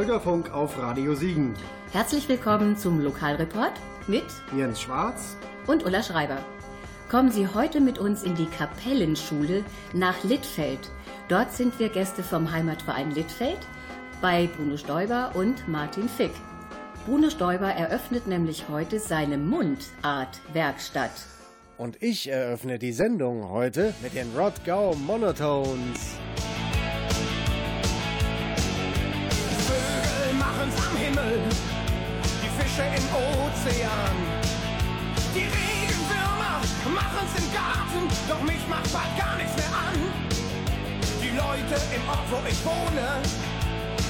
Bürgerfunk auf Radio Siegen. Herzlich willkommen zum Lokalreport mit Jens Schwarz und Ulla Schreiber. Kommen Sie heute mit uns in die Kapellenschule nach Littfeld. Dort sind wir Gäste vom Heimatverein Littfeld bei Bruno Stoiber und Martin Fick. Bruno Stoiber eröffnet nämlich heute seine Mundart-Werkstatt. Und ich eröffne die Sendung heute mit den Rodgau Monotones. Himmel, die Fische im Ozean. Die Regenwürmer machen's im Garten, doch mich macht bald gar nichts mehr an. Die Leute im Ort, wo ich wohne,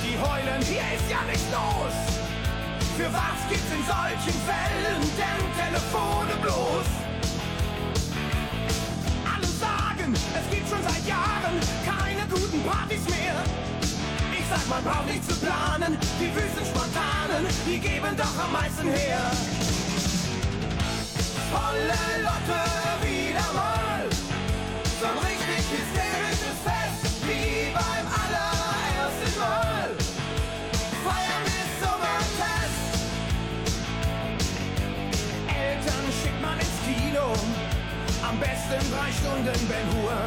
die heulen, hier ist ja nichts los. Für was gibt's in solchen Fällen denn Telefone bloß? es gibt schon seit Jahren keine guten Partys mehr. Ich sag, man braucht nicht zu planen, die Wüsten spontanen, die geben doch am meisten her. Volle Lotte wieder mal, so ein richtig hysterisches Fest, wie beim allerersten Mal. Feiern bis Sommertest. Eltern schickt man ins Kino am besten drei Stunden Ben Hur.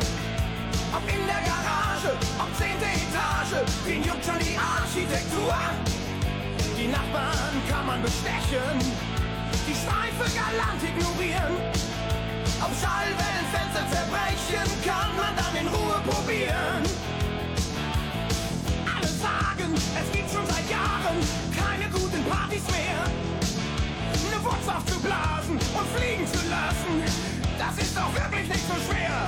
Ob in der Garage, ob zehnte Etage, den juckt schon die Architektur. Die Nachbarn kann man bestechen, die Streife galant ignorieren. Ob Schallwellenfenster zerbrechen, kann man dann in Ruhe probieren. Alle sagen, es gibt schon seit Jahren keine guten Partys mehr. Eine Wurz aufzublasen und fliegen zu lassen das ist doch wirklich nicht so schwer.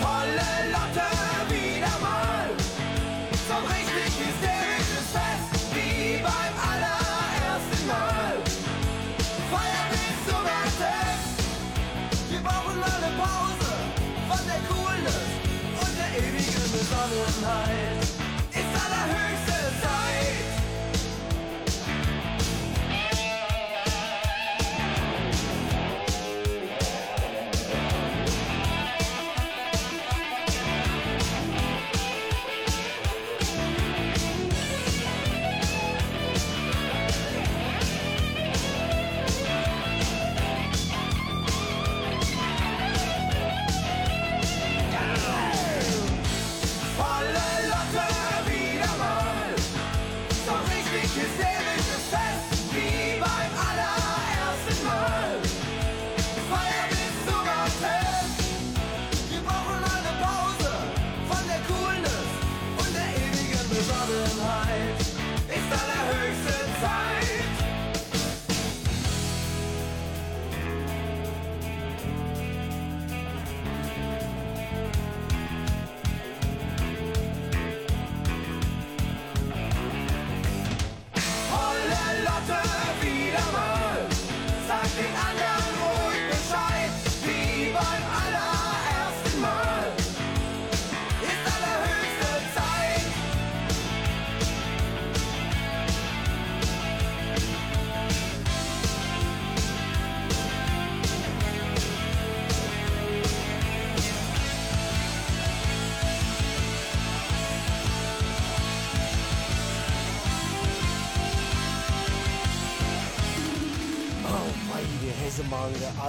Volle Lotte wieder mal, ein richtig hysterisches Fest, wie beim allerersten Mal. Feiern bis zum Test, wir brauchen mal eine Pause von der Coolness und der ewigen Besonnenheit.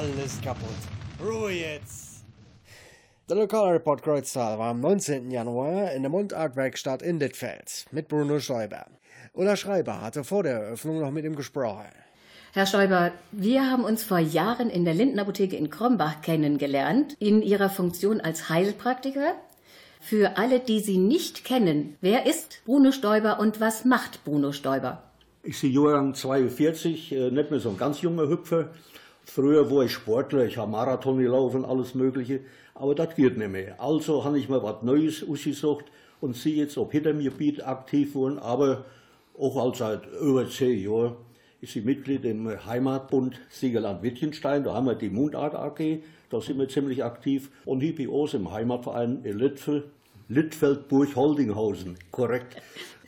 Alles kaputt. Ruhe jetzt! Der Lokalreport Kreuztal war am 19. Januar in der Mundartwerkstatt in Dittfeld mit Bruno Schreiber. Ulla Schreiber hatte vor der Eröffnung noch mit ihm gesprochen. Herr Schreiber, wir haben uns vor Jahren in der Lindenapotheke in Krombach kennengelernt, in Ihrer Funktion als Heilpraktiker. Für alle, die Sie nicht kennen, wer ist Bruno Stoiber und was macht Bruno Stoiber? Ich bin Jahrgang 42, äh, nicht mehr so ein ganz junger Hüpfer. Früher war ich Sportler, ich habe Marathon gelaufen, alles Mögliche, aber das geht nicht mehr. Also habe ich mir was Neues ausgesucht und sie jetzt auf hinter mir Gebiet aktiv worden, aber auch als seit über zehn Jahren ist sie Mitglied im Heimatbund Siegerland Wittgenstein, da haben wir die Mundart AG, da sind wir ziemlich aktiv und ich bin auch im Heimatverein in Littfeld, Littfeldburg Holdinghausen, korrekt.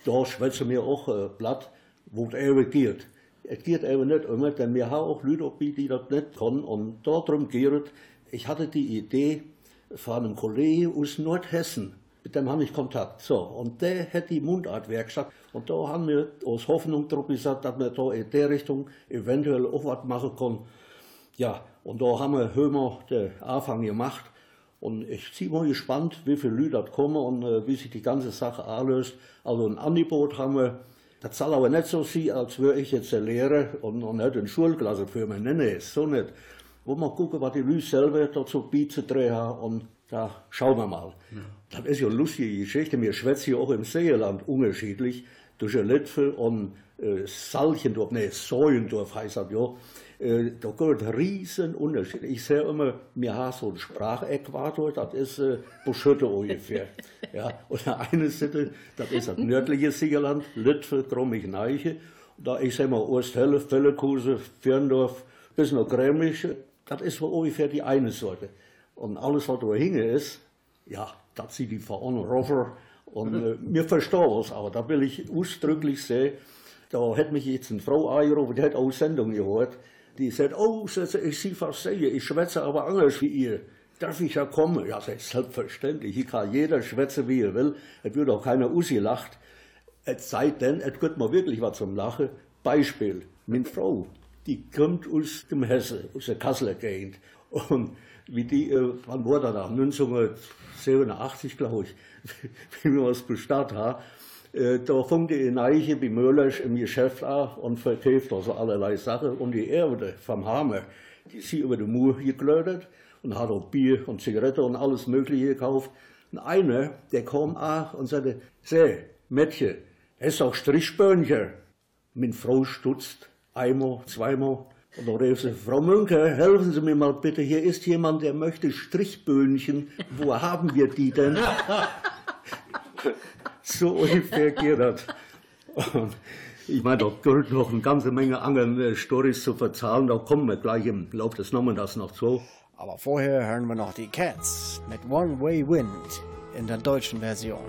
Da schwätzen wir auch äh, Blatt, wo er regiert. Es geht eben nicht immer, denn wir haben auch Leute, die das nicht können. Und darum geht es. Ich hatte die Idee von einem Kollegen aus Nordhessen, Mit dem habe ich Kontakt. So, und der hat die Mundartwerkstatt. Und da haben wir aus Hoffnung drauf gesagt, dass wir da in der Richtung eventuell auch was machen können. Ja, und da haben wir Hömer den Anfang gemacht. Und ich bin mal gespannt, wie viele Leute kommen und äh, wie sich die ganze Sache anlöst. Also ein Angebot haben wir, das soll aber nicht so sein, als würde ich jetzt der Lehrer und, und nicht eine Schulklasse für mich. Nein, nein, so nicht. Wo wir gucken, was die Leute selber dazu bieten haben und da schauen wir mal. Ja. Das ist ja eine lustige Geschichte. Wir schwätzen ja auch im Seeland unterschiedlich. Durch Litwe und äh, Salchendorf, nee, Säulendorf heißt das ja. Äh, da gibt es riesen Unterschied. Ich sehe immer, wir haben so einen Sprachäquator, das ist äh, Buschütte ungefähr. ja, und der eine Seite, das ist das nördliche Siegerland, Litwe, Krommig, Neiche. Da, ich sage mal, Osthelle, Fellekuse, Firndorf, bis nach Grämisch, das ist so ungefähr die eine Sorte. Und alles, was da hinten ist, ja, das sind die Rover. Und äh, mir verstehe es auch, da will ich ausdrücklich sehen, da hat mich jetzt eine Frau angerufen, die hat auch Sendung gehört, die sagt, oh, ich sie verstehe, ich schwätze aber anders wie ihr. Darf ich ja kommen? Ja, selbstverständlich. Hier kann jeder schwätzen, wie er will. Es wird auch keiner ausgelacht. Es sei denn, es gibt mal wirklich was zum Lachen. Beispiel, meine Frau, die kommt aus dem Hesse, aus der Kasseler Gegend. Und wie die, äh, wann war das da? 1987, glaube ich, wie wir was gestartet haben. Äh, da fängt die Neiche wie Möllers im Geschäft an und verkauft also allerlei Sachen. Und die Erde vom Hammer, die ist über den Mur geklödert und hat auch Bier und Zigarette und alles Mögliche gekauft. Und einer, der kam an und sagte, seh, Mädchen, es auch Strichböhnchen. Meine Frau stutzt einmal, zweimal. Und dann rief sie, Frau Münke, helfen Sie mir mal bitte, hier ist jemand, der möchte Strichböhnchen. Wo haben wir die denn? so ungefähr geht das. Und ich meine, da gilt noch eine ganze Menge andere Storys zu verzahlen. Da kommen wir gleich im Laufe des Nachmittags noch zu. Aber vorher hören wir noch die Cats mit One Way Wind in der deutschen Version.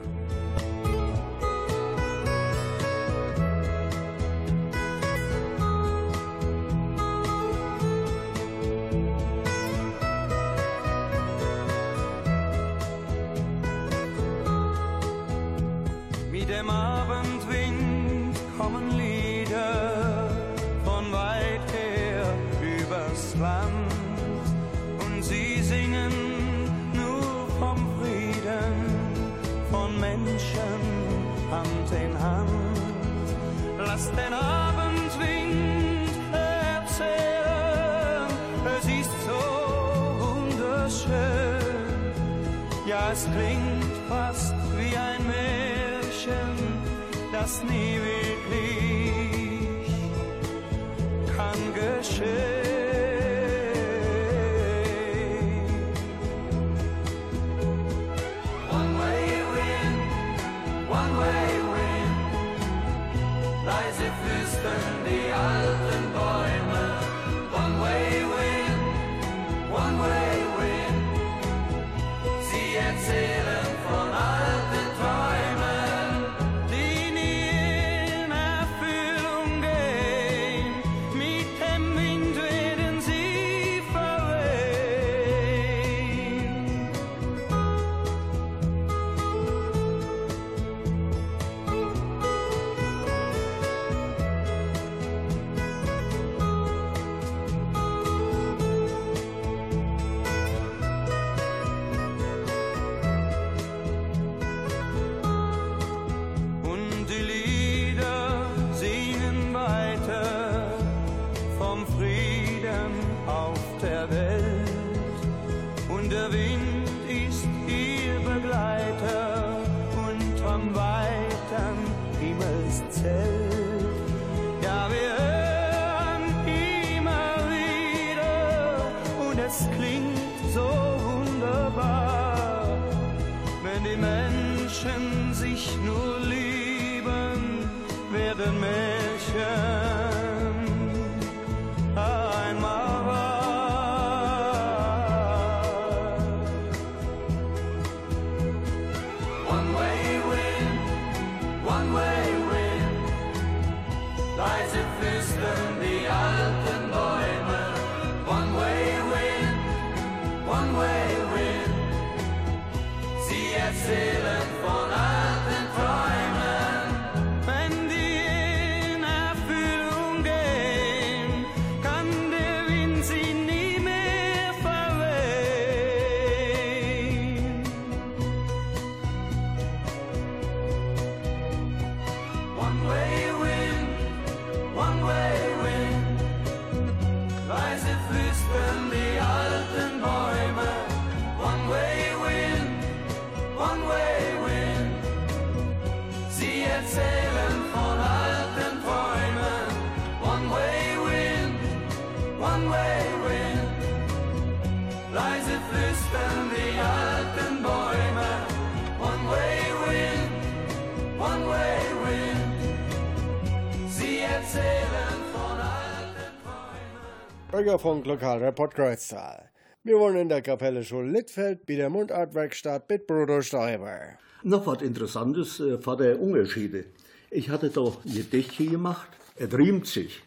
Bürgerfunk Lokalreport Kreuztal. Wir wohnen in der Kapelle Schul Littfeld bei der Mundartwerkstatt mit Bruder Steiber. Noch was Interessantes äh, der Unterschiede. Ich hatte doch ein Gedichtchen gemacht. Es riemt sich.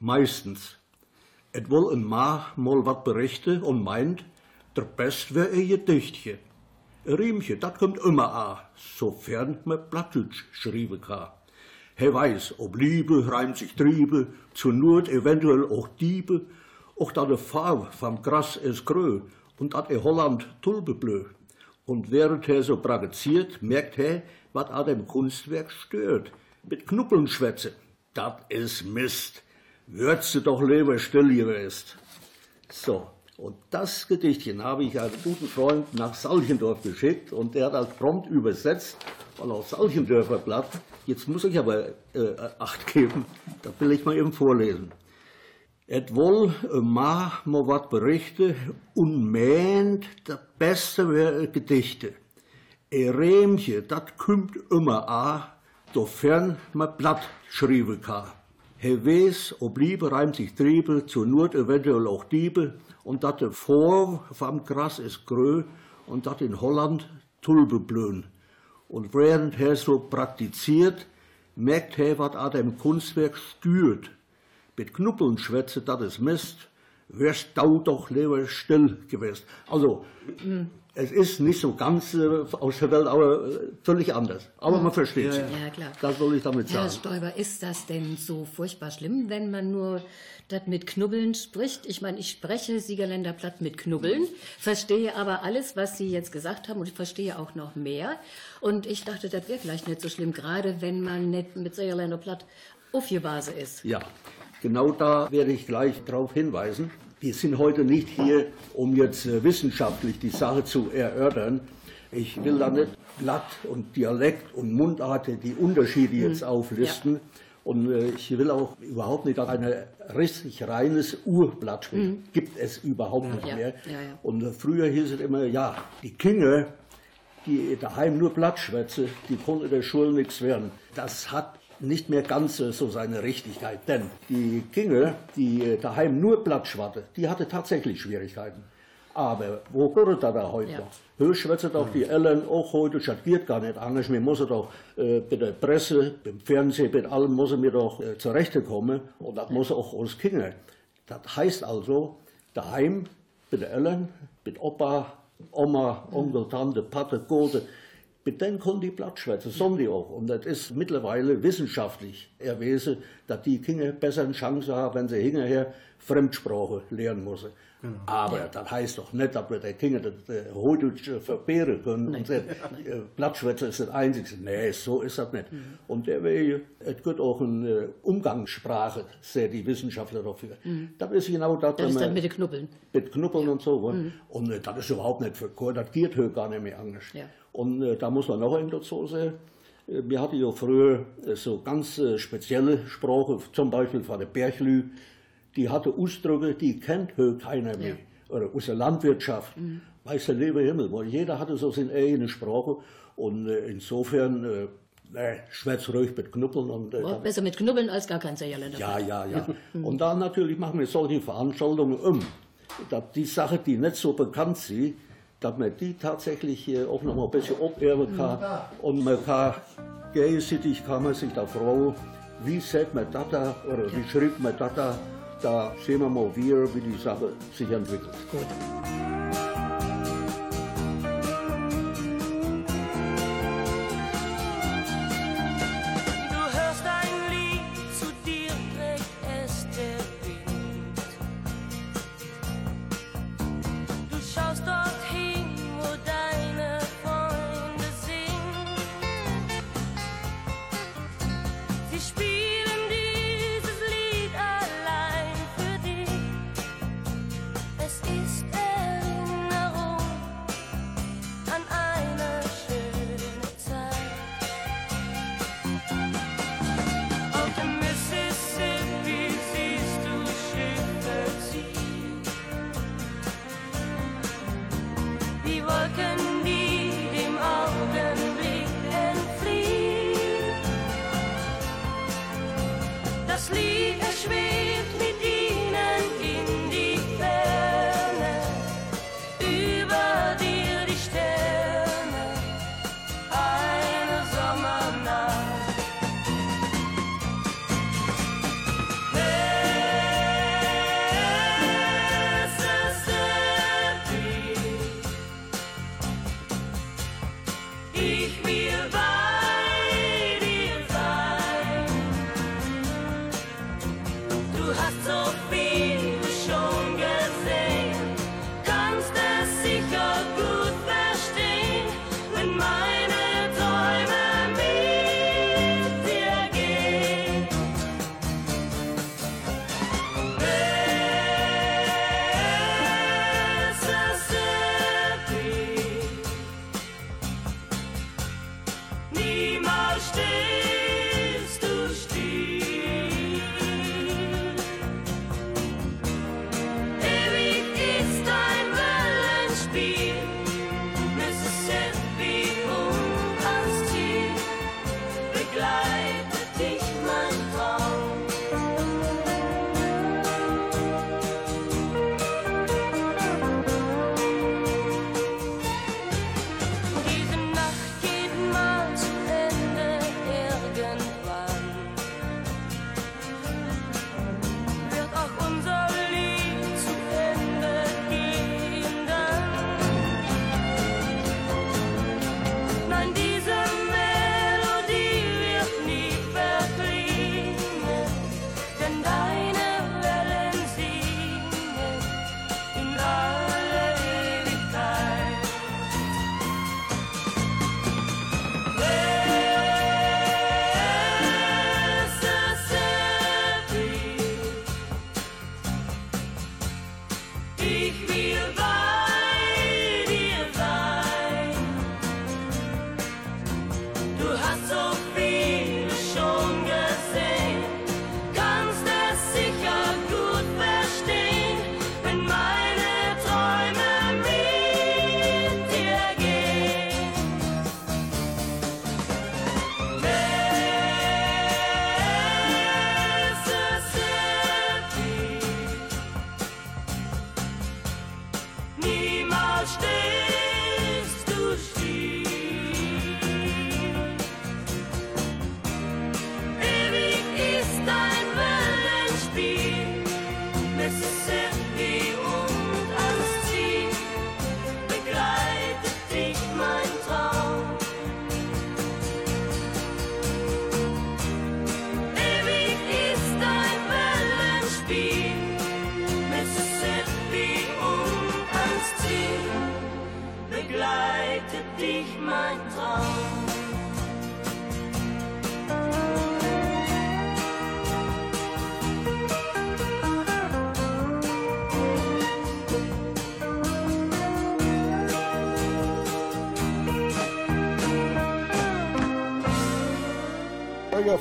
Meistens. Et wohl ein Ma mal wat berichte und meint, der Best wär ein Gedichtchen. Riemchen, dat kommt immer a, sofern man Plattdeutsch schrieben kann. He weiß, ob Liebe reimt sich Triebe, zur Not eventuell auch Diebe, auch da de Farbe vom Gras is grö und dat in Holland Tulpe blö. Und während er so praktiziert, merkt er, was an dem Kunstwerk stört. Mit Knuppeln schwätze. Dat is Mist. Würze doch lieber still gewesen. So. Und das Gedichtchen habe ich einem guten Freund nach Salchendorf geschickt und der hat das prompt übersetzt, weil aus Salchendorfer Blatt. Jetzt muss ich aber äh, Acht geben, da will ich mal eben vorlesen. Et wohl ma mo wat berichte und meint der beste wäre Gedichte. E Remche, dat kümmt immer a, dofern ma Blatt schriebe ka. He wees, ob Liebe reimt sich Triebe, zur Not eventuell auch Diebe, und dat de vor vom Gras is grö, und dat in Holland Tulpe blöhen. Und während er so praktiziert, merkt er, wat a dem Kunstwerk stört mit Knuppeln schwätze, das ist Mist, wärst du doch lieber still gewesen. Also, mhm. es ist nicht so ganz äh, aus der Welt, aber äh, völlig anders. Aber man versteht es. Ja, klar. Das soll ich damit sagen. Herr Stoiber, ist das denn so furchtbar schlimm, wenn man nur das mit Knubbeln spricht? Ich meine, ich spreche Siegerländer Platt mit Knubbeln, verstehe aber alles, was Sie jetzt gesagt haben und ich verstehe auch noch mehr. Und ich dachte, das wäre vielleicht nicht so schlimm, gerade wenn man nicht mit Siegerländer Platt Base ist. Ja, Genau da werde ich gleich darauf hinweisen. Wir sind heute nicht hier, um jetzt äh, wissenschaftlich die Sache zu erörtern. Ich will da nicht Blatt und Dialekt und Mundart die Unterschiede jetzt mhm. auflisten. Ja. Und äh, ich will auch überhaupt nicht ein richtig reines Urblatt. Mhm. Gibt es überhaupt nicht ja. mehr. Ja, und äh, früher hieß es immer, ja, die Kinder, die daheim nur Blatt schwätze, die konnten der Schule nichts werden. Das hat nicht mehr ganz so seine Richtigkeit. Denn die Kinge, die daheim nur Blattschwarte, die hatte tatsächlich Schwierigkeiten. Aber wo gehört er da heute ja. noch? Doch die Ellen auch heute, das geht gar nicht anders. Wir müssen doch äh, bei der Presse, beim Fernsehen, mit allem müssen wir doch äh, zurechtkommen. Und das muss auch uns Kinder. Das heißt also, daheim, bei der Ellen, mit Opa, Oma, Onkel, Tante, Pater, Gode, mit denen konnten die Blattschwätze, sollen die auch. Und das ist mittlerweile wissenschaftlich erwiesen, dass die Kinder besser eine Chance haben, wenn sie hinterher Fremdsprache lernen müssen. Genau. Aber ja. das heißt doch nicht, dass wir den Kindern das äh, Hochdeutsch verbehren können nee. und sagen, äh, Blattschwätze ist das Einzige. Nee, so ist das nicht. Mhm. Und der will, es gibt auch eine äh, Umgangssprache, sehr die Wissenschaftler dafür. Mhm. Das ist genau das. Das ist dann mit den Knuppeln. Mit Knuppeln ja. und so. Mhm. Und äh, das ist überhaupt nicht für das geht gar nicht mehr anders. Ja. Und äh, da muss man noch ein dazu sagen. Äh, wir hatten ja früher so ganz spezielle Sprache, zum Beispiel von der Berglü, die hatte Ausdrücke, die kennt heute keiner mehr. Ja. Oder aus der Landwirtschaft. Mhm. Weiß der liebe Himmel, weil jeder hatte so seine eigene Sprache. Und äh, insofern, äh, schwätz ruhig mit Knuppeln. Und, äh, oh, besser mit Knuppeln als gar kein Säuerländer. Ja, ja, ja. und dann natürlich machen wir solche Veranstaltungen um. Dass die Sachen, die nicht so bekannt sind, dass man die tatsächlich hier auch noch mal ein bisschen abhören kann. Und man kann, gegenseitig kann man sich da fragen, wie sagt man das da oder wie schreibt man das da da sehen wir mal wie die Sache sich entwickelt. Gut.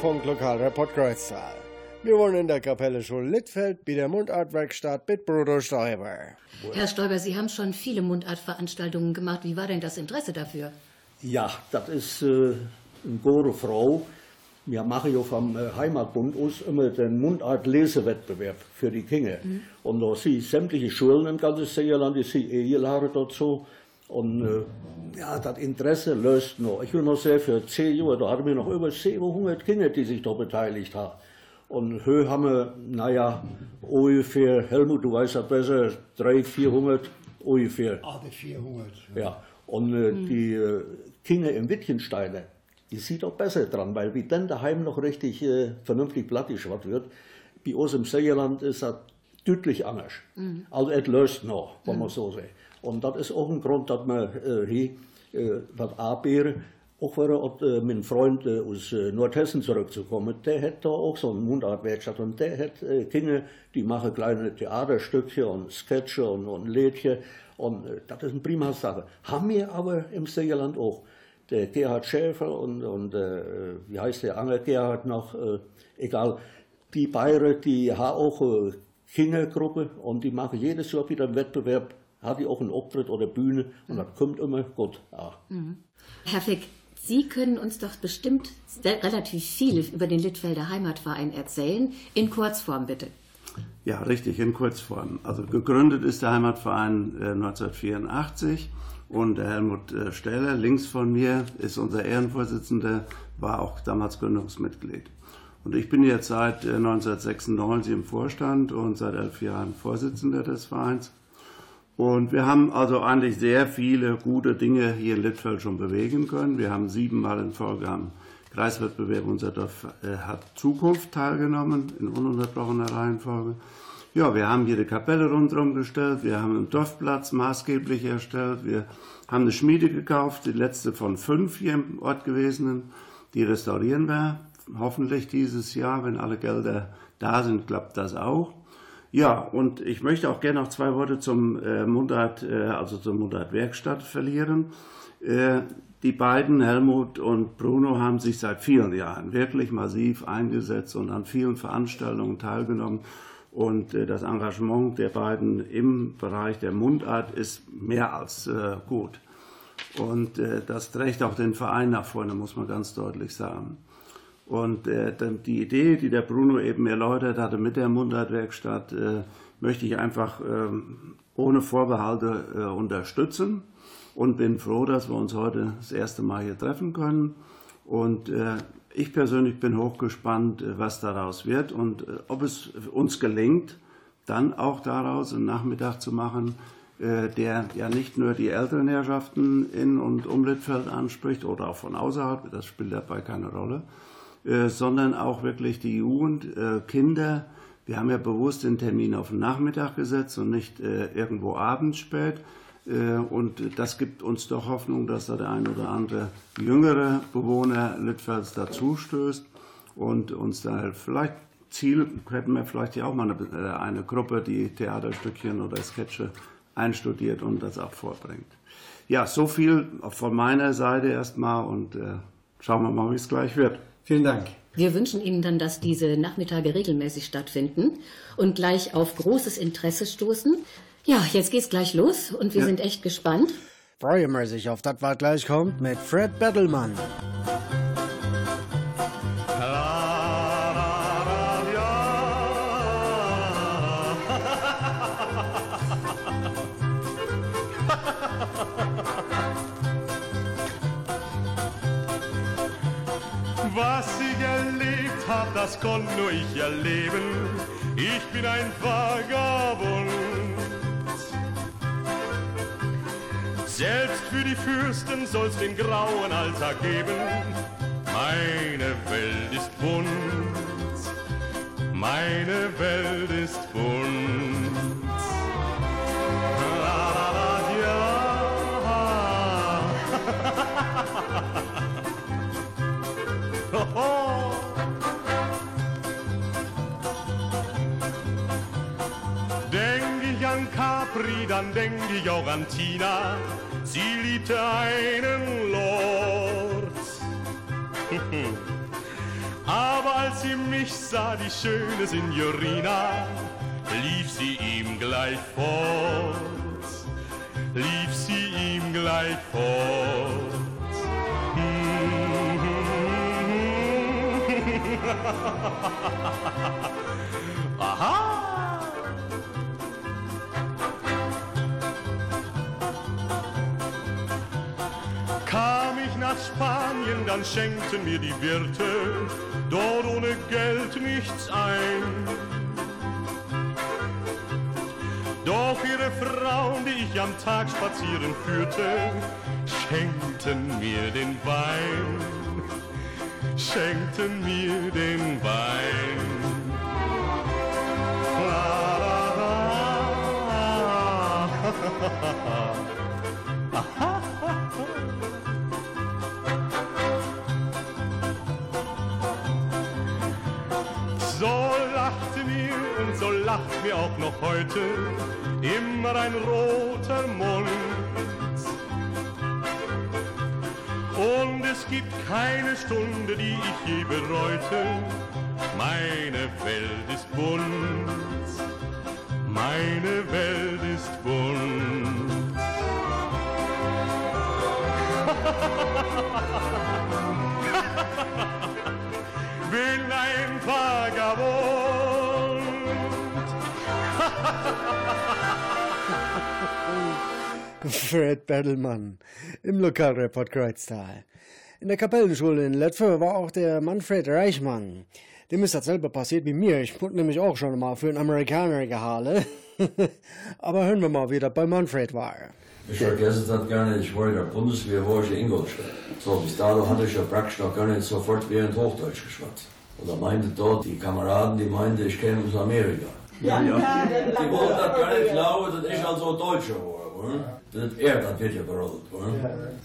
Bürgerfunk Lokalreport Kreuztal. Wir wollen in der Kapelle Schul Littfeld bei der Mundartwerkstatt mit Bruder Stoiber. Herr Stoiber, Sie haben schon viele Mundartveranstaltungen gemacht. Wie war denn das Interesse dafür? Ja, das ist äh, eine gute Frau. Wir machen ja vom äh, Heimatbund aus immer den Mundart-Lesewettbewerb für die Kinder. Mhm. Und da sind sämtliche Schulen im ganzen Seeland, die sind eingeladen dazu. Und äh, ja, das Interesse löst noch. Ich will noch sehr für zehn Jahre, da hatten wir noch über 700 Kinder, die sich da beteiligt haben. Und hier haben wir, naja, ungefähr, Helmut, du weißt ja besser, 300, 400 ungefähr. Ah, 400. Ja, ja. und äh, mhm. die äh, Kinder im Wittgensteiner, die sieht auch besser dran, weil wie dann daheim noch richtig äh, vernünftig plattischwart wird, bei uns im Seeland ist das deutlich anders. Mhm. Also es löst noch, wenn man so sagt. Und das ist auch ein Grund, dass man äh, hier äh, was anbieten. Auch wäre auch äh, mein Freund äh, aus äh, Nordhessen zurückzukommen, der hat da auch so eine Mundartwerkstatt und der hat äh, Kinder, die machen kleine Theaterstückchen und Sketche und, und Lädchen und äh, das ist eine prima Sache. Haben wir aber im Seeland auch. Der Gerhard Schäfer und, und äh, wie heißt der andere Gerhard noch, äh, egal, die Bayern, die haben auch äh, Kindergruppe und die machen jedes Jahr wieder einen Wettbewerb habe ich auch einen Auftritt oder Bühne und das kommt immer gut. Ja. Mhm. Herr Fick, Sie können uns doch bestimmt relativ viel über den Littfelder Heimatverein erzählen. In Kurzform bitte. Ja, richtig, in Kurzform. Also gegründet ist der Heimatverein äh, 1984 und der Helmut äh, Steller, links von mir, ist unser Ehrenvorsitzender, war auch damals Gründungsmitglied. Und ich bin jetzt seit äh, 1996 im Vorstand und seit elf Jahren Vorsitzender des Vereins. Und wir haben also eigentlich sehr viele gute Dinge hier in Littfeld schon bewegen können. Wir haben siebenmal in Folge am Preiswettbewerb unser Dorf äh, hat Zukunft teilgenommen in ununterbrochener Reihenfolge. Ja, wir haben hier die Kapelle rundherum gestellt, wir haben einen Dorfplatz maßgeblich erstellt, wir haben eine Schmiede gekauft, die letzte von fünf hier im Ort gewesenen. Die restaurieren wir hoffentlich dieses Jahr, wenn alle Gelder da sind, klappt das auch. Ja, und ich möchte auch gerne noch zwei Worte zum äh, Mundart, äh, also zur Mundart Werkstatt verlieren. Äh, die beiden, Helmut und Bruno, haben sich seit vielen Jahren wirklich massiv eingesetzt und an vielen Veranstaltungen teilgenommen. Und äh, das Engagement der beiden im Bereich der Mundart ist mehr als äh, gut. Und äh, das trägt auch den Verein nach vorne, muss man ganz deutlich sagen. Und äh, die Idee, die der Bruno eben erläutert hatte mit der Mundartwerkstatt, äh, möchte ich einfach ähm, ohne Vorbehalte äh, unterstützen und bin froh, dass wir uns heute das erste Mal hier treffen können. Und äh, ich persönlich bin hochgespannt, äh, was daraus wird und äh, ob es uns gelingt, dann auch daraus einen Nachmittag zu machen, der ja nicht nur die älteren Herrschaften in und um Littfeld anspricht oder auch von außerhalb, das spielt dabei keine Rolle, sondern auch wirklich die Jugend, Kinder. Wir haben ja bewusst den Termin auf den Nachmittag gesetzt und nicht irgendwo abends spät äh, und das gibt uns doch Hoffnung, dass da der ein oder andere jüngere Bewohner Littfels dazustößt und uns da vielleicht Ziel hätten wir vielleicht ja auch mal eine, äh, eine Gruppe, die Theaterstückchen oder Sketche einstudiert und das auch vorbringt. Ja, so viel von meiner Seite erstmal und äh, schauen wir mal, wie es gleich wird. Vielen Dank. Wir wünschen Ihnen dann, dass diese Nachmittage regelmäßig stattfinden und gleich auf großes Interesse stoßen. Ja, jetzt geht's gleich los und wir ja. sind echt gespannt. Freue mich auf das, was gleich kommt mit Fred Bettelmann. Das konnte nur ich erleben. Ich bin ein Vagabund. Selbst für die Fürsten soll's den grauen Alltag geben. Meine Welt ist bunt, meine Welt ist Capri, dann denk ich auch an Tina sie liebte einen Lord. Aber als sie mich sah, die schöne Signorina, lief sie ihm gleich fort, lief sie ihm gleich fort. Spanien, dann schenkten mir die Wirte dort ohne Geld nichts ein. Doch ihre Frauen, die ich am Tag spazieren führte, schenkten mir den Wein, schenkten mir den Wein. La, la, la. lacht mir auch noch heute immer ein roter Mund. Und es gibt keine Stunde, die ich je bereute. Meine Welt ist bunt, meine Welt ist bunt. Bin ein Vagabond. Fred Bettelmann im Lokalreport Kreuztal. In der Kapellenschule in Letfe war auch der Manfred Reichmann. Dem ist dasselbe passiert wie mir. Ich wurde nämlich auch schon mal für einen Amerikaner gehalle. Aber hören wir mal, wie das bei Manfred war. Ich vergesse das gar nicht, ich war in der Bundeswehr, war ich in Ingolstadt. So, bis dato hatte ich ja praktisch noch gar nicht sofort während Hochdeutsch geschwatzt. Und da meinte dort die Kameraden, die meinte, ich käme aus Amerika. Ja, ja. Die wollten das gar nicht glauben, dass ich also Deutscher war. Das er, das wird ja gerollt.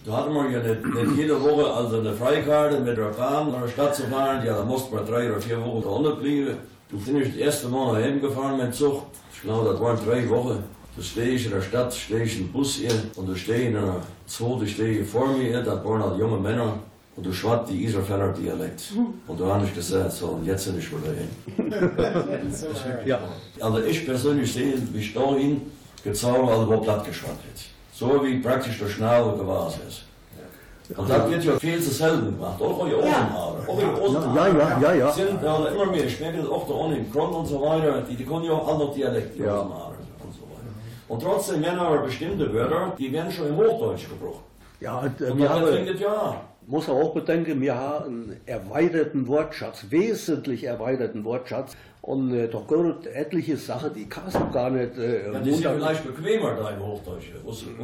Da hatten wir ja nicht, nicht jede Woche also eine Freikarte mit der Bahn nach der Stadt zu fahren. Ja, da mussten wir drei oder vier Wochen da unten bleiben. Du bin ich das erste Mal nach Hause gefahren mit dem Zug. Ich glaube, das waren drei Wochen. Da stehe ich in der Stadt, stehe ich im Bus hier und da stehe in einer zweiten stehe vor mir, das waren halt junge Männer und du schwatzt die Iserfeller Dialekt. Und da habe ich gesagt, so, und jetzt sind ich wieder hin. ja. Also ich persönlich sehe, wie ich da hin gezaubert, also wo platt geschwatzt wird. So wie praktisch der Schnabel gewahrt ist. Und das wird ja viel zu selten gemacht, auch in Osenhaare. Auch in Osenhaare. Ja, ja, ja, ja. Sind ja immer mehr, ich merke das auch da unten im Kron und so weiter, die, die können ja auch andere Dialekte, die Ja. Osenhaare und so weiter. Und trotzdem werden aber bestimmte Wörter, die werden schon im Hochdeutsch gebrochen. Ja, und, äh, Und wir dann haben, ja. Muss man auch bedenken, wir haben einen erweiterten Wortschatz, wesentlich erweiterten Wortschatz. Und äh, da gehört etliche Sachen, die kannst du gar nicht äh, Dann ist ja vielleicht bequemer da im Hochdeutsch.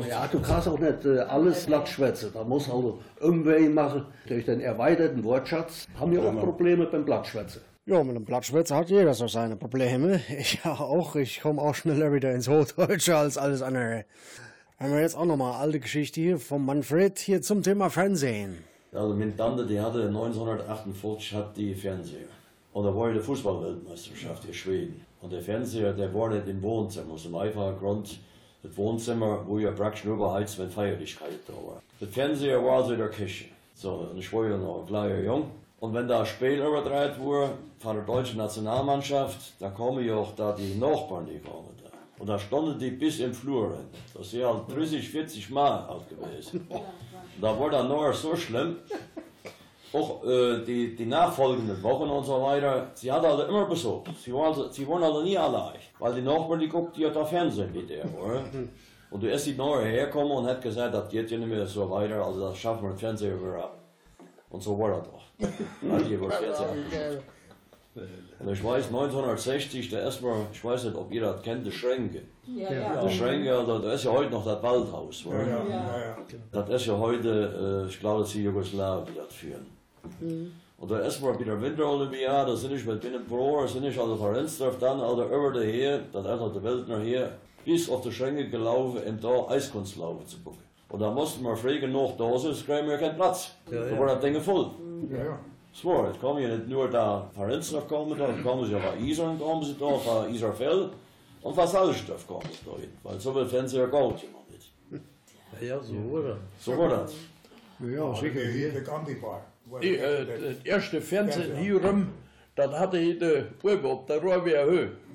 Ja, du kannst auch nicht äh, alles glatt schwätzen. Da muss also irgendwer machen. Durch den erweiterten Wortschatz haben wir auch Probleme beim Blattschwätzen. Ja, mit dem Blattschwätzer hat jeder so seine Probleme. Ich auch. Ich komme auch schneller wieder ins Hochdeutsche als alles andere. Haben wir jetzt auch nochmal alte Geschichte hier von Manfred hier zum Thema Fernsehen. Also meine Tante, die hatte 1948 hat die Fernseher. Und da war die Fußballweltmeisterschaft in Schweden. Und der Fernseher, der war nicht im Wohnzimmer, aus dem einfachen Grund, das Wohnzimmer, wo ja praktisch nur beheizt, wenn Feierlichkeit da war. Der Fernseher war also in der Küche. So, und ich war ja noch ein kleiner Jung. Und wenn da ein Spiel übertragen wurde von der deutschen Nationalmannschaft, da kamen ja auch da die Nachbarn, die kamen da. Und da standen die bis im Flur. rein. Das ja halt 30, 40 Mal alt gewesen. Da war dann noch so schlimm, auch äh, die, die nachfolgenden Wochen und so weiter, sie hat also immer besucht. Sie waren also, sie waren also nie allein. Weil die Nachbarn, die guckten ja da Fernsehen mit der, oder? Und du erst die nachher herkommen und hat gesagt, das geht ja nicht mehr so weiter, also das schaffen wir den Fernseher wieder ab. Und so war das doch. Fernseher. Und ich weiß, 1960, der erstmal, ich weiß nicht, ob ihr das kennt, der Schränke. Ja, ja. Der Schränke, also, da ist ja heute noch das Waldhaus. oder? Das ist ja heute, äh, ich glaube, das ist Jugoslawien, die das führen. Und da ist mal bei der Winterolympiade, da sind ich mit binnen pro, da sind ich also von Rendsdorf dann, also über der her, das ist also der Weltner her, bis auf die Schränke gelaufen, um da Eiskunstlaufen zu gucken. Und da mussten wir früh genug da sein, es kriegen wir keinen Platz. Da war das Ding voll. So, jetzt kommen ja nicht nur da von Rendsdorf kommen, da kommen sie ja von Isern, kommen sie da, von Isarfeld und von Salzdorf kommen sie da hin, weil so viel Fernseher geht ja noch nicht. Ja, so, oder? So war das. Ja, sicher. De kandipaar. Die, äh, das erste Fernsehen hier rum, das hatte ich de oben auf der Rohrwehr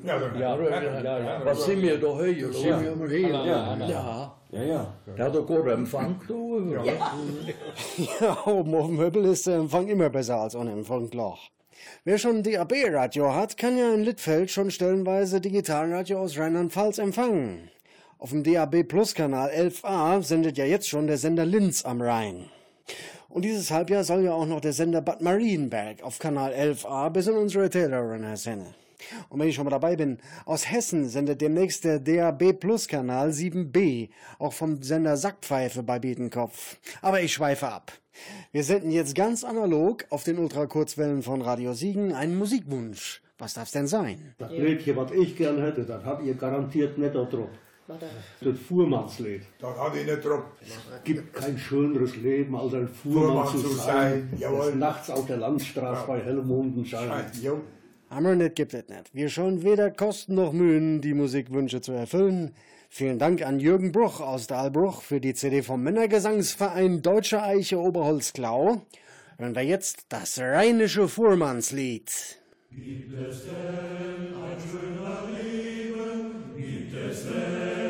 Höhe. Ja, dat- Ja, Was sind wir da höher? oder? Ja. Ja, ja. Ja, ja. Da hat er gut Empfang, du. Ja. Ja, oben auf dem Möbel ist der Empfang immer besser als im Funkloch. Wer schon ein DAB-Radio hat, kann ja in Littfeld schon stellenweise Digitalradio aus Rheinland-Pfalz empfangen. Auf dem DAB Plus Kanal 11a sendet ja jetzt schon der Sender Linz am Rhein. Und dieses Halbjahr soll ja auch noch der Sender Bad Marienberg auf Kanal 11a bis in unsere Telerunner senden. Und wenn ich schon mal dabei bin, aus Hessen sendet demnächst der DAB Plus Kanal 7b, auch vom Sender Sackpfeife bei Bietenkopf. Aber ich schweife ab. Wir senden jetzt ganz analog auf den Ultrakurzwellen von Radio Siegen einen Musikwunsch. Was darf's denn sein? Das Liedchen, was ich gern hätte, das habt ihr garantiert nicht da drauf. Das Fuhrmannslied. Dat had hij net erop. Gibt kein schöneres Leben, als ein Fuhrmann, Fuhrmann zu sein, sein, jawohl. nachts auf der Landstraße bei hellem Mondenschein. Jo. Nicht gibt es nicht. Wir schon weder Kosten noch Mühen, die Musikwünsche zu erfüllen. Vielen Dank an Jürgen Bruch aus Dahlbruch für die CD vom Männergesangsverein Deutsche Eiche Oberholzklau. Hören wir jetzt das rheinische Fuhrmannslied. Gutes Nacht.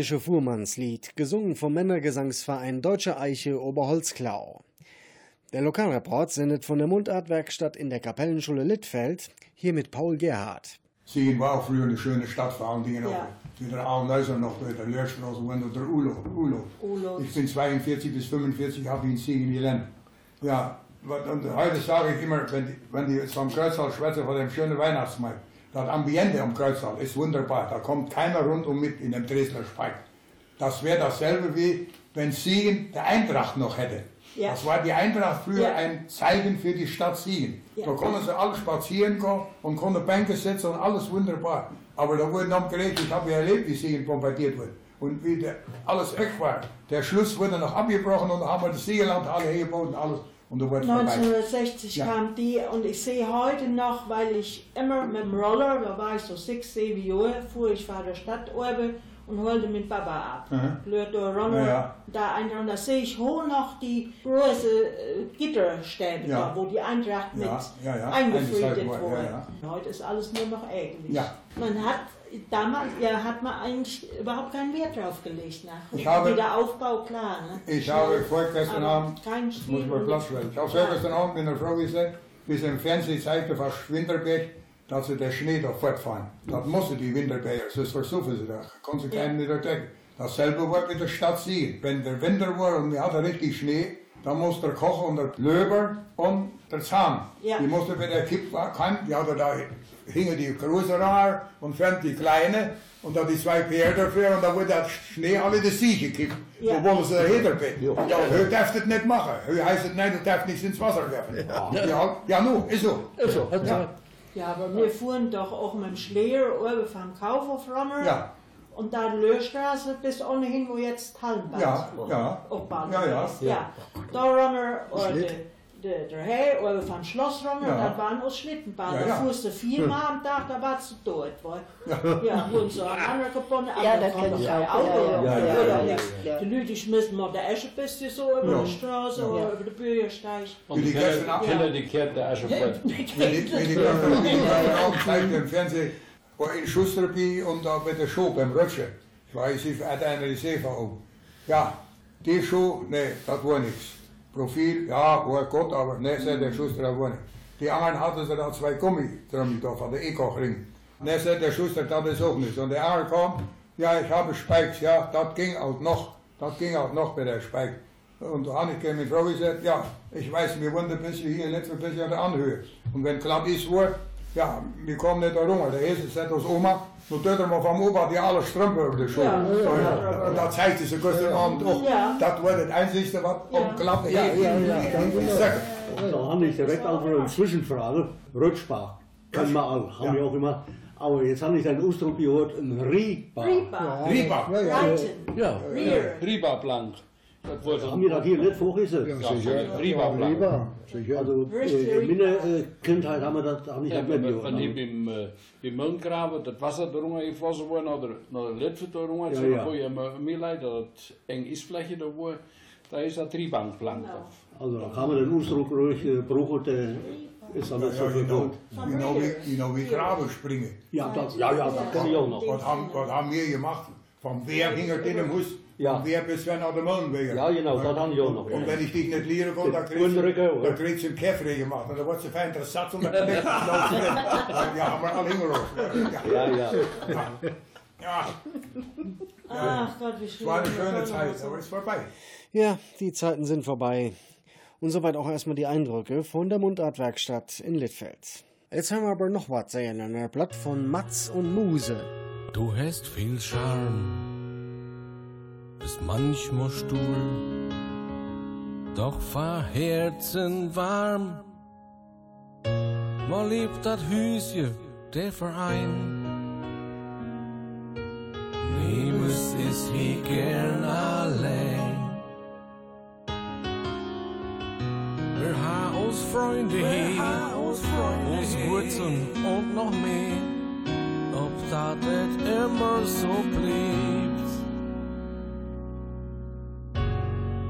Rheinische Fuhrmannslied, gesungen vom Männergesangsverein Deutsche Eiche Oberholzklau. Der Lokalreport sendet von der Mundartwerkstatt in der Kapellenschule Littfeld, hier mit Paul Gerhardt. Siegen war auch früher eine schöne Stadt, vor allen Dingen ja. auch mit der Auenhäuser noch, bei der Lehrstraße und der Ulo. Ulo. Ulo. Ich bin 42 bis 45, habe ich in Siegen gelernt. Ja, und heute sage ich immer, wenn die, wenn die vom Kreuzhals schwätzen von dem schönen Weihnachtsmarkt, das Ambiente am Kreuzsaal ist wunderbar. Da kommt keiner rundum mit in dem Dresdner Speik. Das wäre dasselbe wie wenn Siegen der Eintracht noch hätte. Ja. Das war die Eintracht früher ja. ein Zeichen für die Stadt Siegen. Ja. Da konnten sie alle spazieren gehen und konnten Bänke setzen und alles wunderbar. Aber da wurde dann geredet, ich habe ja erlebt, wie Siegen bombardiert wurde. Und wie der, alles weg war. Der Schluss wurde noch abgebrochen und dann haben wir das Siegerland alle hergeboten, alles. Und 1960 ja. kam die und ich sehe heute noch, weil ich immer mit dem Roller, da war ich so sechs, sieben Jahre, fuhr ich vor der Stadt oben und holte mit Papa ab. Mhm. Runner, ja. da Eintracht, da sehe ich hoch noch die große äh, Gitterstäbe, ja. da, wo die Eintracht mit ja, eingefriedelt wurde. Heute ist alles nur noch eigentlich. Man hat damals ja, hat man eigentlich überhaupt keinen Wert drauf gelegt. Nach. Ich habe, der Aufbau klar. Ne? Ich habe vorgestern Abend, kein Stil muss man Platz werden. Ich habe vorgestern Abend mit einer Frau gesagt, wie sie im Fernsehen zeigte, fast Winterberg, dass sie der Schnee da fortfahren. Das musste die Winterberger, sonst versuchen sie da. Konnten sie keinen nicht entdecken. Dasselbe wird mit der Stadt sehen. Wenn der Winter war und wir hatten richtig Schnee, dann muss der Koch und der Löber und der Zahn. Ja. Die musste, wenn der Kipp war, kann, die hatte da hingen die große rar und fand die kleine und dann die zwei Pferde dafür und dann wurde der Schnee alle de Sie gekippt. Ja. Wo wollen sie da hinterbinden? Ja, ja du darfst es nicht machen. Du heißt es, nein, du darfst nichts ins Wasser werfen. Ja, ja, ja nu, ist so. Ist so. Ja. ja, aber wir fuhren doch auch mit dem Schleer oben vom Kaufhof runter. Ja. Und da die Löhrstraße bis ohnehin, wo jetzt Hallenbad ja, ja. ja, ja, ist. Ja. Da runter, der, der Herr oder vom Schloss rum ja. und das waren aus Schlittenbahn. Ja, ja. Da fuhrst du viermal am Tag, da warst du tot. Ja, ja und so ein anderer gebunden, ja, das kann ich auch. Auto. Ja, ja, ja, ja, Die Leute schmissen mal der Eschepiste so über die Straße oder über den Bürgersteig. Und die Kinder, die kehrt der Asche fort. Wenn ich auch zeigt im Fernsehen, wo in Schusterby und da bei der Show beim Rutschen. Ich weiß, ich hatte eine Reserve oben. Ja, die Show, nee, das war nichts. Profil, ja, war Gott, aber ne, sagt der Schuster, nicht. Die anderen hatten sie da zwei Gummitrümmer da von der Eko-Ring. Ne, sagt der Schuster, das ist auch nicht. Und der andere kam, ja, ich habe Spikes, ja, das ging auch noch. Das ging auch noch bei der Spike. Und da habe ich mit Frau gesagt, ja, ich weiß, wir wohnen ein bisschen hier, nicht ein bisschen an der Anhöhe. Und wenn knapp ist, war, ja, wir kommen nicht da rum. Der erste sagt aus Oma, nu doet er maar van Opa die alle Strümpfe over de schoen. Ja, ja, ja, dat zei ze gestern Abend auch. Das war das Einzige, was umklappt. Ja, ja, ja. Da habe ich direkt auch eine Zwischenfrage. Rücksprache. Kann man auch, haben wir auch immer. Aber jetzt habe ich den Ausdruck gehört, ein Riba. Riba. Riba. Ja. Riba-plank. Dat wordt Haben wir hier nicht vorgesehen? Ja, sicher. Also äh, in meiner äh, Kindheit haben wir das auch nicht Ja, äh, beim Mundgraben, das Wasser drunter geflossen wurde, nach der, nach der Litwe drunter, Ja, ja. wo je mir leid, das eng Isfläche da war, da ist das Triebbankplank Genau. auf. Also da kann man den Ausdruck ruhig äh, brauchen, der ist dann nicht so Ja, viel gut. Wie Graben springen. Ja, das, ja, ja, das kann ich auch noch. Was haben, was haben wir gemacht? Vom Wehr hing er in dem Haus. Ja. Vom Wehr bis wir nach dem Molenweger. Ja, genau, das habe ich auch noch. Und wenn ich dich nicht lehren konnte, dann kriegst du, hoor. dann kriegst du einen Käfer gemacht. Und dann wird sie fein interessant und dann. Ja, haben wir alle hingerufen. Ja, ja. Ja, Ach Gott, wie es schön. war eine schöne Zeit, aber es ist vorbei. Ja, die Zeiten sind vorbei. Und soweit auch erstmal die Eindrücke von der Mundartwerkstatt in Littfeld. Jetzt haben wir aber noch was sehen an der Blatt von Matz und Muse. Du hast viel Charme, bist manchmal stur, doch war Herzen warm. Mal liebt dat Hüsje, der Verein. Niemes ist hier gern allein. Wir haben uns Freunde hier, uns Wurzeln und noch mehr het immer so bleibt.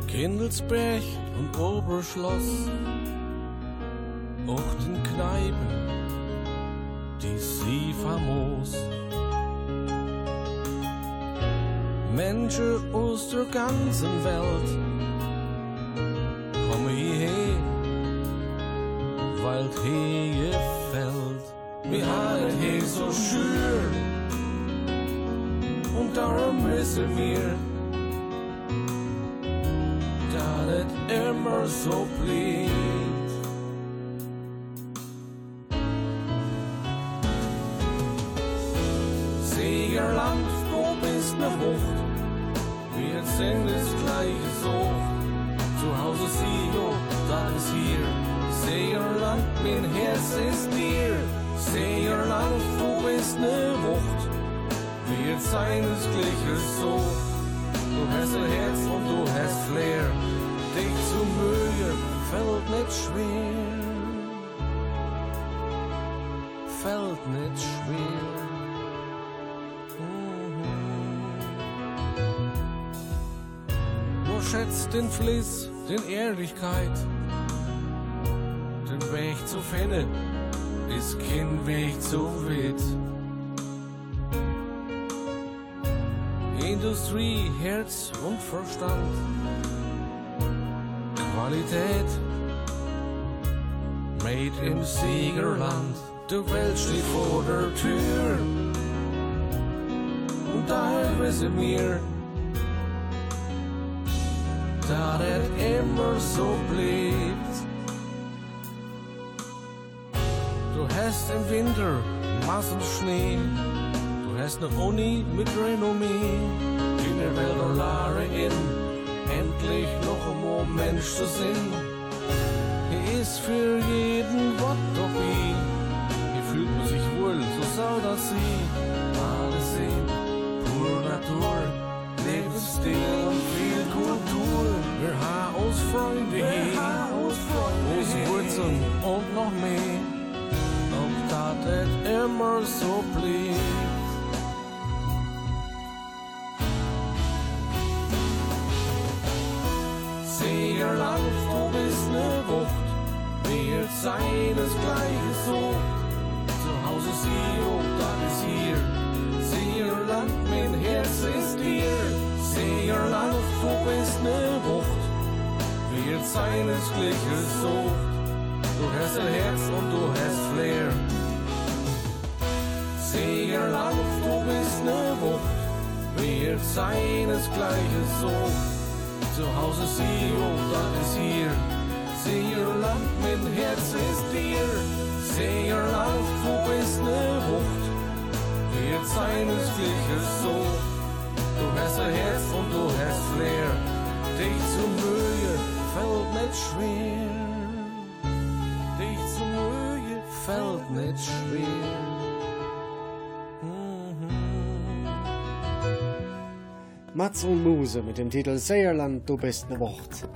Kindelsberg und Oberschloss, auch den Kneipen, die sie famos. Menschen aus der ganzen Welt kommen hierher, weil hier Wir haben hier so schön und darum wissen wir, dass es immer so bleibt. Siegerland, du bist ne Wucht, wir sind das gleiche so. Zu Hause Sio, das ist hier. Seerland, mein Herz ist dir. Seerland, du bist ne Wucht. Wir sein das gleiche so. Du hast ein Herz und du hast Flair. Dich zu mögen fällt nicht schwer. Fällt nicht schwer. Mhm. Schätzt den Fliss, den Ehrlichkeit. Den Weg zu finden, ist kein Weg zu weit. Industrie, Herz und Verstand. Qualität, made im Siegerland. Die Welt steht vor der Tür. Und wissen wir, dass es immer so bleibt. Du hast im Winter Massen Schnee. Du hast ne Uni mit Renommee. In der Welt und Lare in. Endlich noch ein Moment zu sehen. Hier ist für jeden was dabei. Hier fühlt man sich wohl, so soll das sein. Alles sehen, pur Natur. Lebensstil und viel Kultur. Wir haben uns Freunde hier. Uns Wurzeln und noch mehr het immer so bleibt. Seerland, du bist ne Wucht, wir sein das gleiche so. Zu Hause Sio, das ist hier. Seerland, mein Herz ist dir. Seerland, du bist ne Wucht, wir sein das Wir sein das gleiche so. Zu Hause Sio, das ist hier. Segerland, mein Herz ist dir. Segerland, du bist ne Wucht. Wir sein das gleiche so. Du hast ein Herz und du hast Flair. Dich zu mögen, fällt nicht schwer. Dich zu mögen fällt nicht schwer. Mats und Muse mit dem Titel Seerland, du bist ne Wort.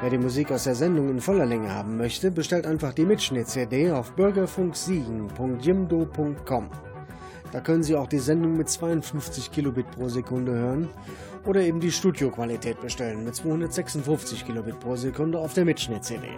Wer die Musik aus der Sendung in voller Länge haben möchte, bestellt einfach die Mitschnitt-CD auf bürgerfunksiegen.jimdo.com. Da können Sie auch die Sendung mit 52 Kilobit pro Sekunde hören oder eben die Studioqualität bestellen mit 256 Kilobit pro Sekunde auf der Mitschnitt-CD.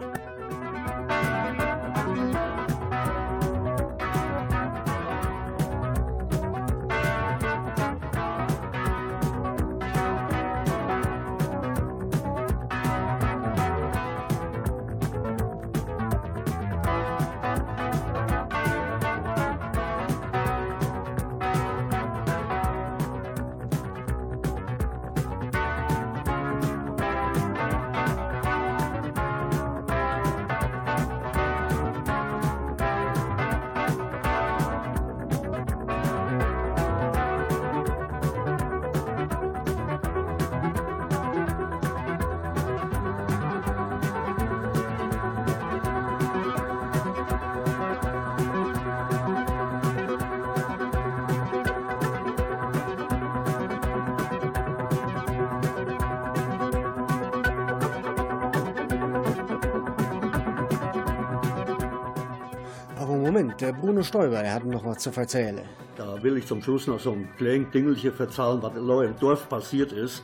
Bruno Stoiber, der hat noch was zu erzählen. Da will ich zum Schluss noch so ein kleines Dingelchen verzahlen, was im Dorf passiert ist.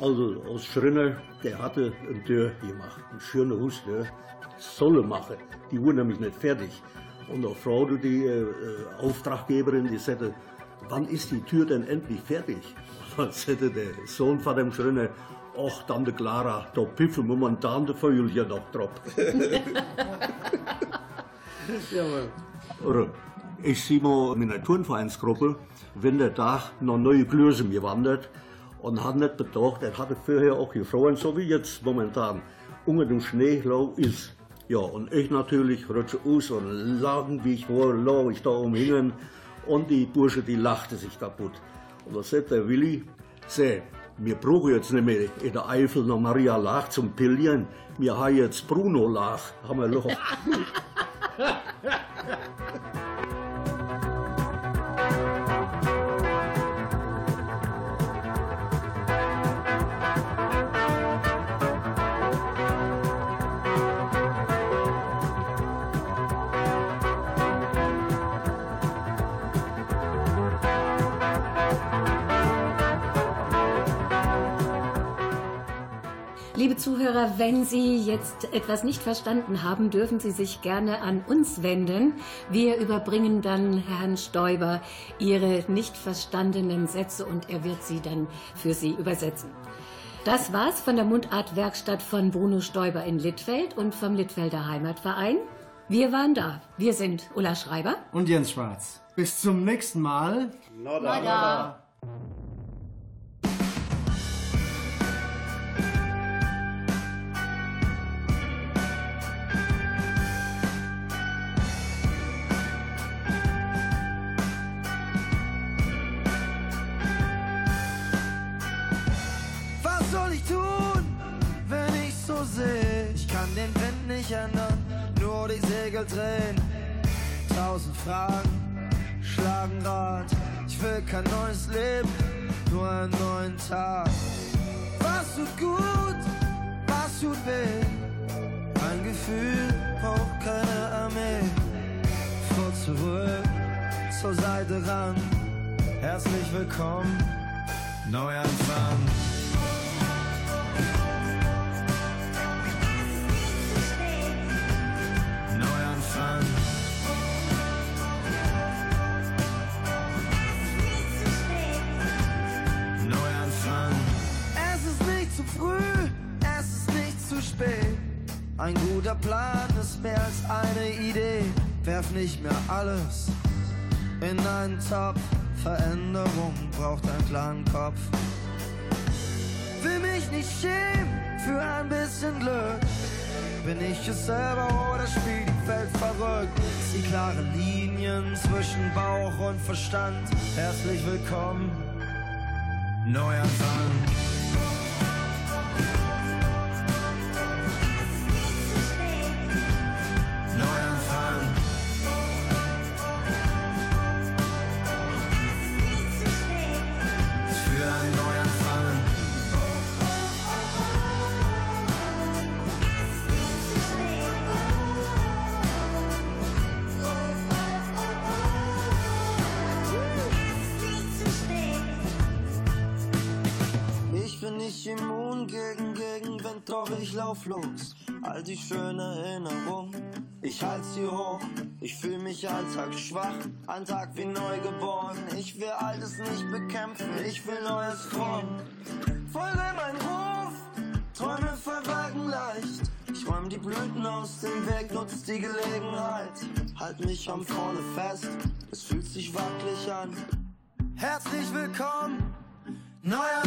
Also aus Schrinner, der hatte ein Tür gemacht, ein schöner Hustür, solle machen. Die wurden nämlich nicht fertig. Und eine Frau, die äh, Auftraggeberin, die sagte, wann ist die Tür denn endlich fertig? Dann sagte der Sohn von dem Schrinner, ach, Tante Clara, da piffen momentan die Vögel noch drauf. Jawohl. Oder ich sehe mal in einer Turnvereinsgruppe, wenn der Tag noch neue Blößen gewandert und hat nicht bedacht, er hatte vorher auch gefroren, so wie jetzt momentan, unter dem Schnee lau ist. Ja, und ich natürlich rutsche aus und lagen, wie ich war, lag ich da umhingen und die Bursche, die lachte sich kaputt. Und da sagt der Willi, seh, wir brauchen jetzt nicht mehr in der Eifel noch Maria Lach zum Pillieren, wir haben jetzt Bruno Lach, haben wir noch. Liebe Zuhörer, wenn Sie jetzt etwas nicht verstanden haben, dürfen Sie sich gerne an uns wenden. Wir überbringen dann Herrn Stoiber Ihre nicht verstandenen Sätze und er wird sie dann für Sie übersetzen. Das war's von der Mundartwerkstatt von Bruno Stoiber in Littfeld und vom Littfelder Heimatverein. Wir waren da. Wir sind Ulla Schreiber und Jens Schwarz. Bis zum nächsten Mal. Nada. Nada. Ändern, nur die Segel drehen. Tausend Fragen schlagen Rad. Ich will kein neues Leben, nur einen neuen Tag. Was tut gut, was tut weh? Ein Gefühl braucht keine Armee. Vor zurück, zur Seite ran. Herzlich willkommen. Neuanfang. Ein guter Plan ist mehr als eine Idee. Werf nicht mehr alles in einen Topf. Veränderung braucht einen klaren Kopf. Will mich nicht schämen für ein bisschen Glück. Bin ich es selber oder spielt die Welt verrückt? Die klare Linien zwischen Bauch und Verstand. Herzlich willkommen, Neuanfang. Neuanfang. Ich lauf los. All die schönen Erinnerungen, ich halt sie hoch. Ich fühl mich einen Tag schwach, ein Tag wie neugeboren. Ich will Altes nicht bekämpfen, ich will Neues formen. Folge mein Ruf, Träume verwagen leicht. Ich räum die Blüten aus dem Weg, nutz die Gelegenheit. Halt mich am Vorne fest, es fühlt sich wackelig an. Herzlich willkommen, neuer